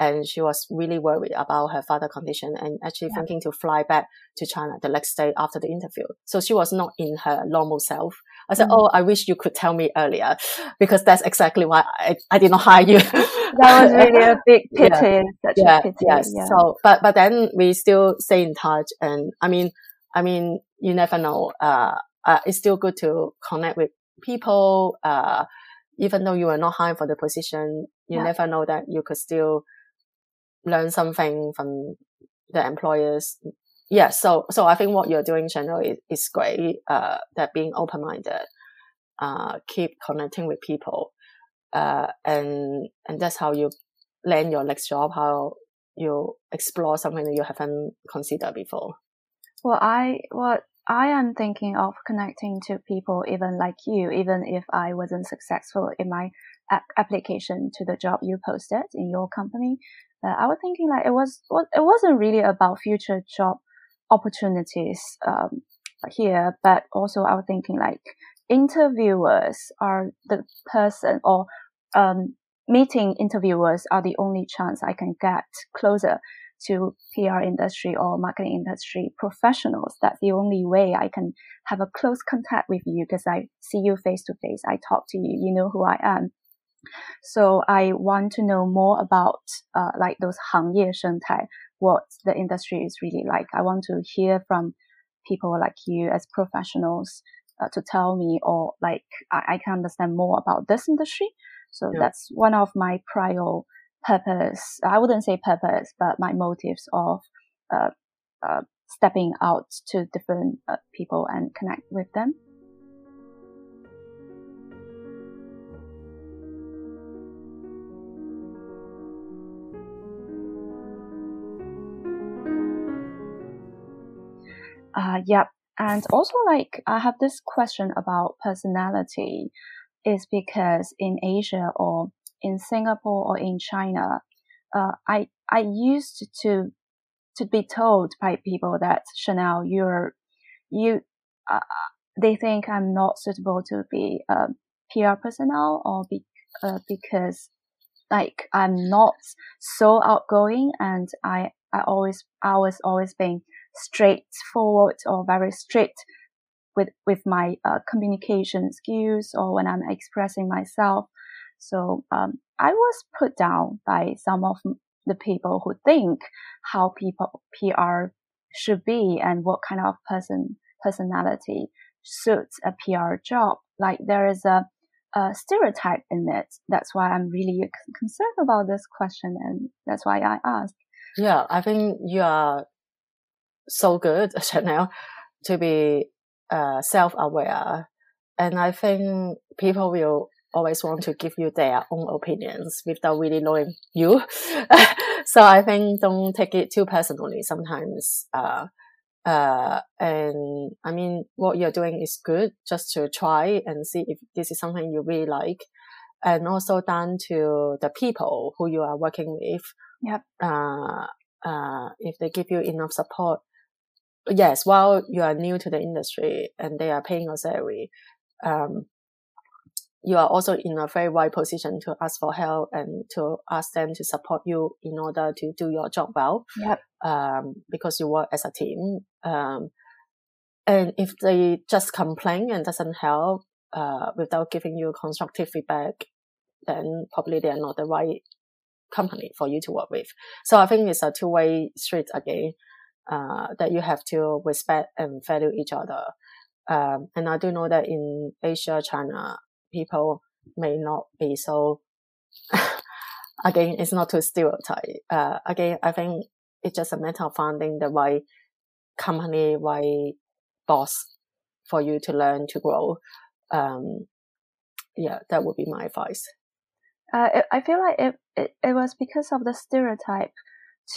and she was really worried about her father condition and actually yeah. thinking to fly back to China the next day after the interview. So she was not in her normal self. I said, mm-hmm. "Oh, I wish you could tell me earlier, because that's exactly why I, I did not hire you." that was really a big pity. Yeah. yeah, pity. Yes. Yeah. So, but but then we still stay in touch, and I mean, I mean, you never know. Uh, uh it's still good to connect with people. Uh, even though you are not hired for the position, you yeah. never know that you could still learn something from the employers. Yeah, so so I think what you're doing, Chanel, is, is great. Uh, that being open minded, uh, keep connecting with people, uh, and and that's how you land your next job. How you explore something that you haven't considered before. Well, I what I am thinking of connecting to people even like you, even if I wasn't successful in my application to the job you posted in your company uh, I was thinking like it was it wasn't really about future job opportunities um, here, but also I was thinking like interviewers are the person or um, meeting interviewers are the only chance I can get closer to PR industry or marketing industry professionals. That's the only way I can have a close contact with you because I see you face to face. I talk to you. You know who I am. So I want to know more about uh, like those 行业生态, what the industry is really like. I want to hear from people like you as professionals uh, to tell me or like I, I, can understand more about this industry. So yeah. that's one of my prior purpose. I wouldn't say purpose, but my motives of uh, uh stepping out to different uh, people and connect with them. Uh, yep. And also, like, I have this question about personality is because in Asia or in Singapore or in China, uh, I, I used to, to be told by people that Chanel, you're, you, uh, they think I'm not suitable to be a PR personnel or be, uh, because like I'm not so outgoing and I, I always, I was always being straightforward or very strict with with my uh, communication skills or when I'm expressing myself. So um, I was put down by some of the people who think how people PR should be and what kind of person personality suits a PR job. Like there is a, a stereotype in it. That's why I'm really concerned about this question, and that's why I asked. Yeah, I think you are so good, Chanel, to be uh, self-aware. And I think people will always want to give you their own opinions without really knowing you. so I think don't take it too personally sometimes. Uh, uh, and I mean, what you're doing is good just to try and see if this is something you really like. And also down to the people who you are working with. Yep. Uh, uh, if they give you enough support yes, while you are new to the industry and they are paying a salary, um, you are also in a very wide position to ask for help and to ask them to support you in order to do your job well. Yep. Um, because you work as a team. Um, and if they just complain and doesn't help, uh, without giving you constructive feedback, then probably they are not the right company for you to work with. So I think it's a two way street again uh, that you have to respect and value each other. Um, and I do know that in Asia, China, people may not be so. again, it's not to stereotype. Uh, again, I think it's just a matter of finding the right company, right boss for you to learn to grow. Um, yeah, that would be my advice. Uh, I feel like it, it, it was because of the stereotype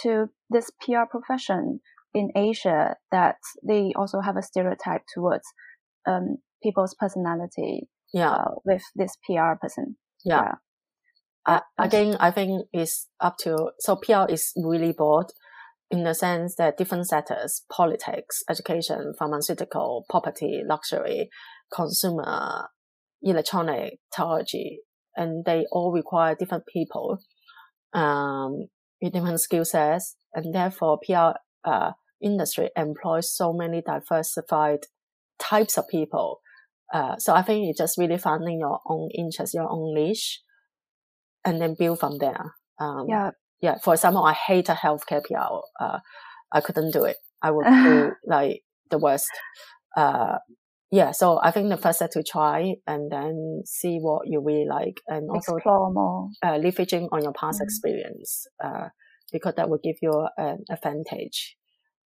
to this PR profession in Asia that they also have a stereotype towards um, people's personality. Yeah. Uh, with this PR person. Yeah. Yeah. Uh, again, I think it's up to, so PR is really broad in the sense that different sectors, politics, education, pharmaceutical, property, luxury, consumer, electronic, technology, and they all require different people, um, with different skill sets. And therefore PR, uh, industry employs so many diversified types of people. Uh, so I think it's just really finding your own interest, your own niche, and then build from there. Um, Yeah. yeah. For example, I hate a healthcare PR. Uh, I couldn't do it. I would do like the worst. Uh, yeah. So I think the first step to try and then see what you really like and also Explore more. uh, leveraging on your past Mhm. experience, uh, because that will give you an advantage.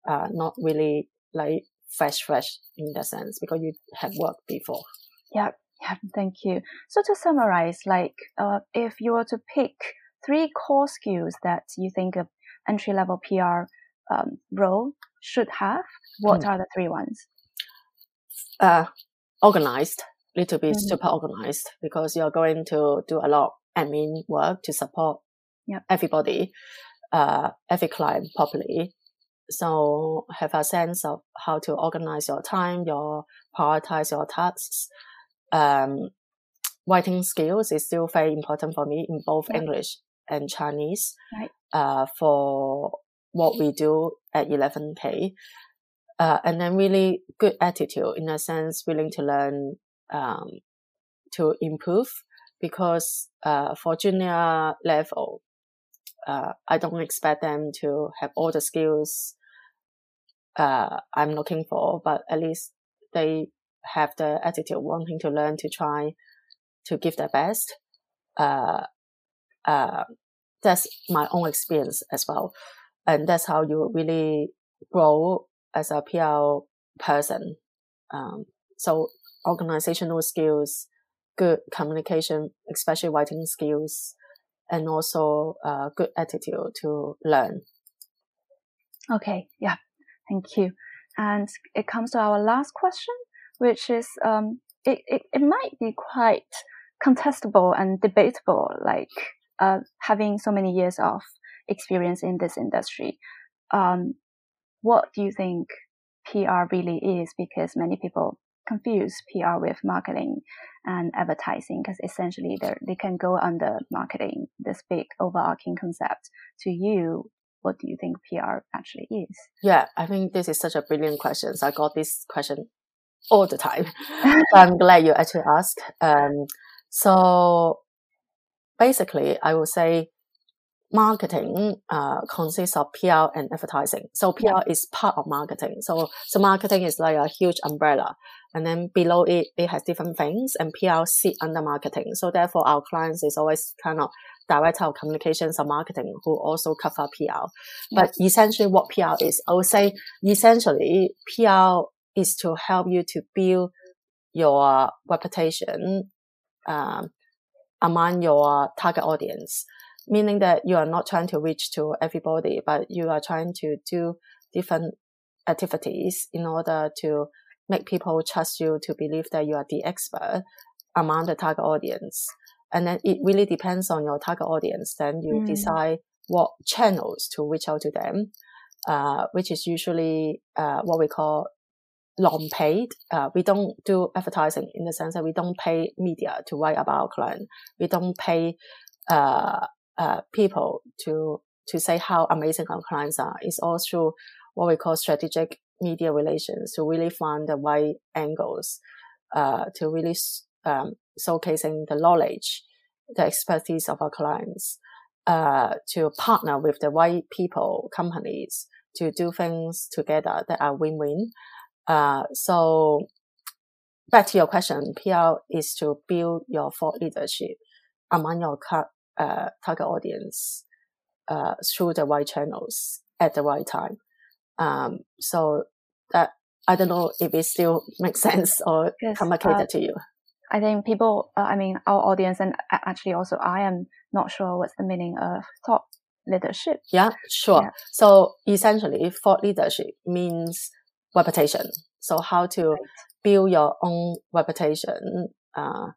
Uh, not really like fresh, fresh in that sense because you have worked before. Yeah, yeah, thank you. So to summarize, like, uh, if you were to pick three core skills that you think a entry level PR um, role should have, what Hmm. are the three ones? uh, organized, little bit Mhm. super organized because you're going to do a lot admin work to support Yep. everybody, uh, every client properly. So have a sense of how to organize your time, your prioritize your tasks. Um, writing skills is still very important for me in both. English and Chinese. Right. Uh, for what we do at 11K uh, and then really good attitude in a sense, willing to learn, um, to improve because, uh, for junior level, uh, I don't expect them to have all the skills, uh, I'm looking for, but at least they have the attitude wanting to learn, to try to give their best. Uh, uh, that's my own experience as well. And that's how you really grow as a PR person. Um, so organizational skills, good communication, especially writing skills, and also uh, good attitude to learn. Okay, yeah, thank you. And it comes to our last question, which is um, it, it, it might be quite contestable and debatable, like uh, having so many years of experience in this industry. Um, what do you think PR really is? Because many people confuse PR with marketing and advertising because essentially they can go under marketing, this big overarching concept. To you, what do you think PR actually is? Yeah, I think this is such a brilliant question. So I got this question all the time. I'm glad you actually asked. Um, so basically, I would say marketing uh, consists of PR and advertising. So PR Yeah. is part of marketing. So so marketing is like a huge umbrella, and then below it it has different things, and PR sit under marketing. So therefore, our clients is always kind of director of communications or marketing who also cover PR. But essentially, what PR is, I would say essentially PR is to help you to build your reputation um, among your target audience meaning that you are not trying to reach to everybody, but you are trying to do different activities in order to make people trust you to believe that you are the expert among the target audience. And then it really depends on your target audience. Then you Mm. decide what channels to reach out to them, uh, which is usually uh, what we call non-paid. Uh, we don't do advertising in the sense that we don't pay media to write about our client. We don't pay uh, uh, people to to say how amazing our clients are. It's all through what we call strategic media relations to really find the right angles, uh, to really um, showcasing the knowledge, the expertise of our clients, uh, to partner with the right people, companies to do things together that are win-win. Uh, so back to your question, PR is to build your thought leadership among your uh, target audience uh, through the right channels at the right time. Um, so that I don't know if it still makes sense or Yes, complicated uh, to you. I think people, uh, I mean, our audience, and actually also I am not sure what's the meaning of thought leadership. Yeah, sure. Yeah. So essentially, thought leadership means reputation. So how to Right. build your own reputation uh,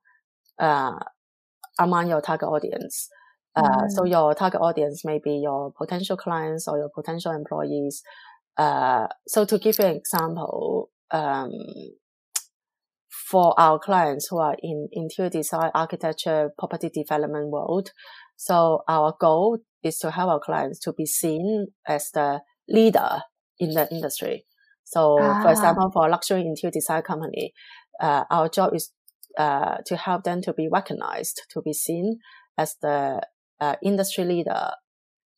uh, among your target audience. Uh, mm. So your target audience may be your potential clients or your potential employees. Uh, so to give you an example, um, for our clients who are in interior design, architecture, property development world, so our goal is to help our clients to be seen as the leader in the industry. So, ah. for example, for a luxury interior design company, uh, our job is uh, to help them to be recognized, to be seen as the uh, industry leader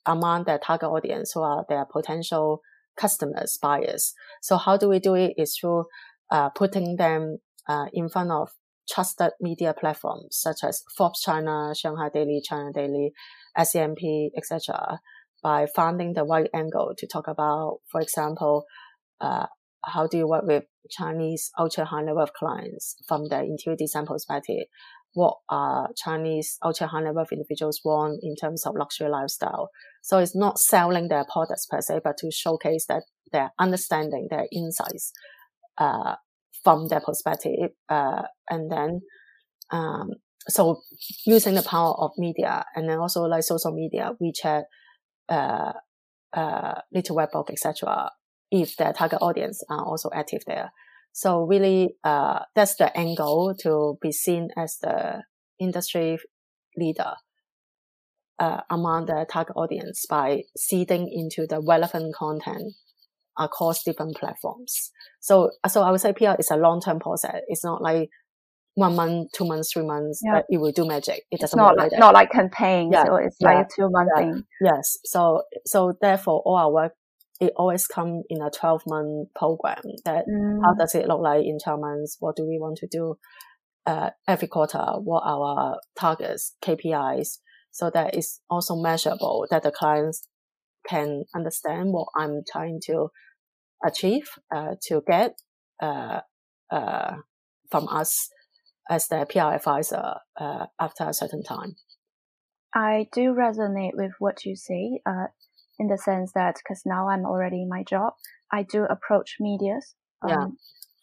among their target audience who are their potential customers, buyers. So how do we do it? Is through uh, putting them uh, in front of trusted media platforms such as Forbes China, Shanghai Daily, China Daily, SCMP, etc. By finding the right angle to talk about, for example, uh, how do you work with Chinese ultra high net worth clients from the interior design perspective? What are Chinese ultra high net worth individuals want in terms of luxury lifestyle? So it's not selling their products per se, but to showcase that their understanding, their insights, uh, from their perspective. Uh, and then, um, so using the power of media and then also like social media, WeChat, uh, uh, Little Red Book, etc if their target audience are also active there. So really, uh, that's the angle to be seen as the industry leader uh, among the target audience by seeding into the relevant content across different platforms. So, so I would say PR is a long-term process. It's not like one month, two months, three months yeah. that it will do magic. It doesn't not like, not like campaigns yeah. or it's yeah. like a two month yeah. thing. Yes. So, so therefore all our work it always come in a 12 month program that mm. how does it look like in 12 months? What do we want to do uh, every quarter? What are our targets, KPIs? So that is also measurable that the clients can understand what I'm trying to achieve, uh, to get, uh, uh from us as the PR advisor, uh, after a certain time. I do resonate with what you say. Uh, in the sense that because now I'm already in my job, I do approach medias. Um, yeah.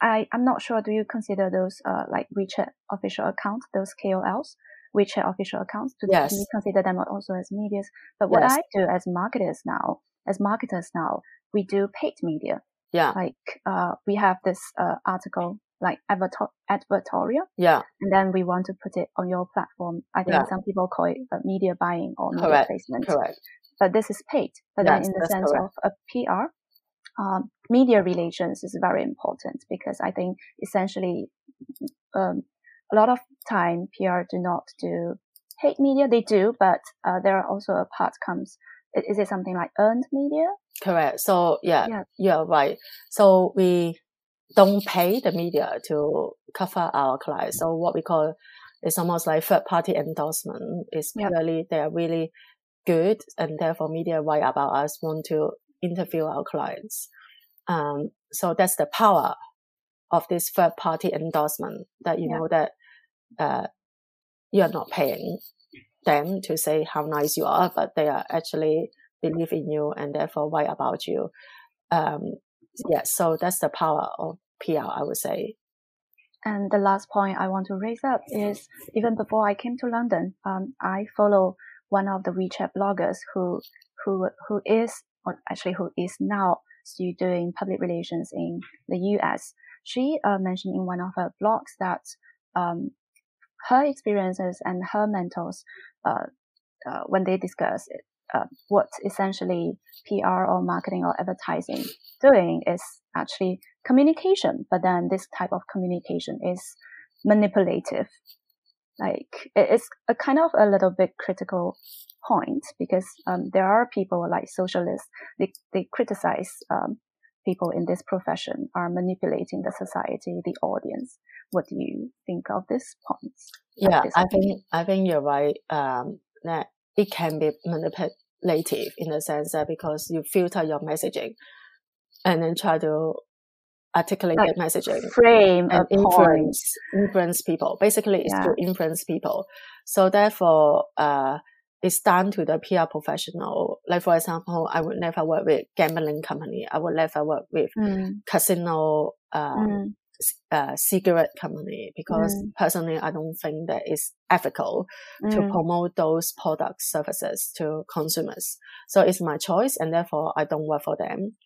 I, I'm not sure. Do you consider those uh, like WeChat official accounts, those KOLs, WeChat official accounts? Do, yes. do you consider them also as medias? But what yes. I do as marketers now, as marketers now, we do paid media. Yeah. Like uh, we have this uh, article like advertorial. Yeah. And then we want to put it on your platform. I think yeah. some people call it media buying or media Correct. placement. Correct but this is paid. But yes, then in the sense correct. of a PR, um, media relations is very important because I think essentially, um, a lot of time PR do not do paid media. They do, but uh, there are also a part comes. Is it something like earned media? Correct. So yeah, yeah, you're right. So we don't pay the media to cover our clients. So what we call is almost like third party endorsement. Is purely they are really good and therefore media write about us want to interview our clients. Um, so that's the power of this third party endorsement that you yeah. know that, uh, you're not paying them to say how nice you are, but they are actually believe in you and therefore write about you. Um, yeah, so that's the power of PR, I would say. And the last point I want to raise up is even before I came to London, um, I follow one of the WeChat bloggers who who who is or actually who is now still doing public relations in the U.S. She uh, mentioned in one of her blogs that um, her experiences and her mentors uh, uh, when they discuss it, uh, what essentially PR or marketing or advertising doing is actually communication, but then this type of communication is manipulative like it's a kind of a little bit critical point because um, there are people like socialists they, they criticize um, people in this profession are manipulating the society the audience. What do you think of this point? Yeah i think i think you're right um, that it can be manipulative in the sense that because you filter your messaging and then try to articulate like messaging, frame and influence point. influence people. Basically, it's yeah. to influence people. So therefore, uh, it's down to the PR professional. Like for example, I would never work with gambling company. I would never work with mm. casino uh, mm. uh, cigarette company because Mm. personally I don't think that it's ethical to Mm. promote those products services to consumers. So it's my choice, and therefore I don't work for them.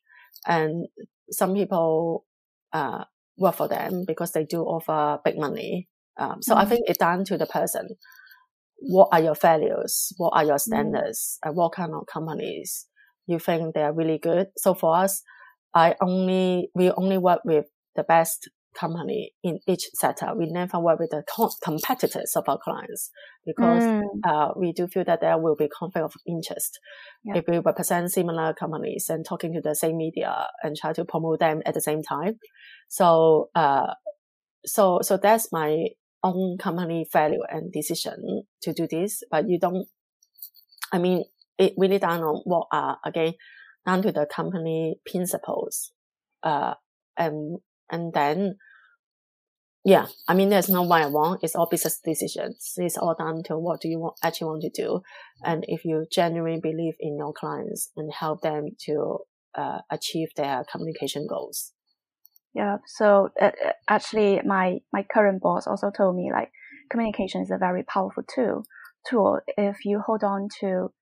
And some people uh, work for them because they do offer big money. Um, so I Mm. think it's down to the person. What are your values? What are your Mm. standards? And what kind of companies you think they are really good? So for us, I only we only work with the best company in each sector. We never work with the co- competitors of our clients because Mm. uh, we do feel that there will be conflict of interest Yeah. if we represent similar companies and talking to the same media and try to promote them at the same time. So, uh, so, so that's my own company value and decision to do this. But you don't, I mean, it really down on what are again down to the company principles, uh, and and then yeah, I mean, there's no right or wrong. It's all business decisions. It's all down to what do you want, actually want to do. And if you genuinely believe in your clients and help them to uh, achieve their communication goals. Yeah. So uh, uh, actually, my my current boss also told me like communication is a very powerful tool. Tool if you hold on to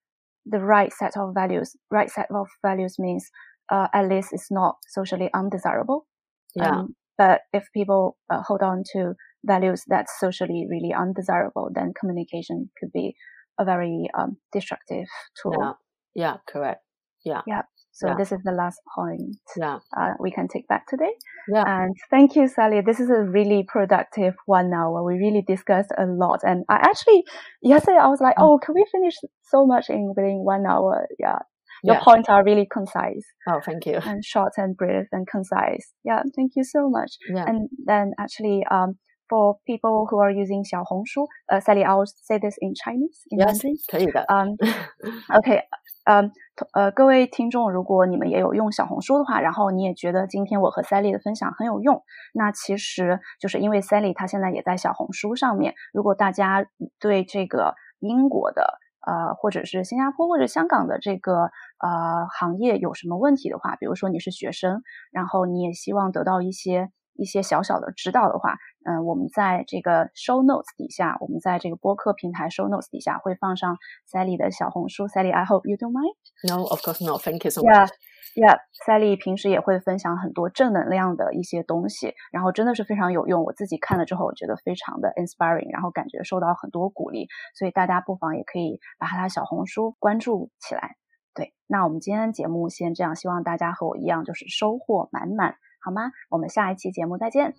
the right set of values. Right set of values means uh, at least it's not socially undesirable. Yeah. Um, but if people uh, hold on to values that's socially really undesirable, then communication could be a very um, destructive tool. yeah. Yeah. Correct. Yeah. Yeah. So yeah. this is the last point Yeah. uh, we can take back today. Yeah. And thank you, Sally. This is a really productive one hour. We really discussed a lot. And I actually, yesterday I was like, Mm. oh, can we finish so much in within one hour? Yeah. Your yeah. points are really concise. Oh, thank you. And short and brief and concise. Yeah, thank you so much. Yeah. And then actually, um, for people who are using Xiaohongshu, uh, Sally, I'll say this in Chinese. In yes, Mandarin. 可以的。Um, okay. Um, 嗯，呃，各位听众，如果你们也有用小红书的话，然后你也觉得今天我和 uh, Sally 的分享很有用，那其实就是因为 Sally 她现在也在小红书上面。如果大家对这个英国的呃，或者是新加坡或者香港的这个呃行业有什么问题的话，比如说你是学生，然后你也希望得到一些一些小小的指导的话，嗯，我们在这个 show notes 底下，我们在这个播客平台 show notes 底下会放上 Sally 的小红书。Sally，I hope you don't mind。No, of course not. Thank you so much. Yeah. yeah. Sally 平时也会分享很多正能量的一些东西，然后真的是非常有用。我自己看了之后，我觉得非常的 inspiring，然后感觉受到很多鼓励。所以大家不妨也可以把他小红书关注起来。对，那我们今天节目先这样，希望大家和我一样就是收获满满，好吗？我们下一期节目再见。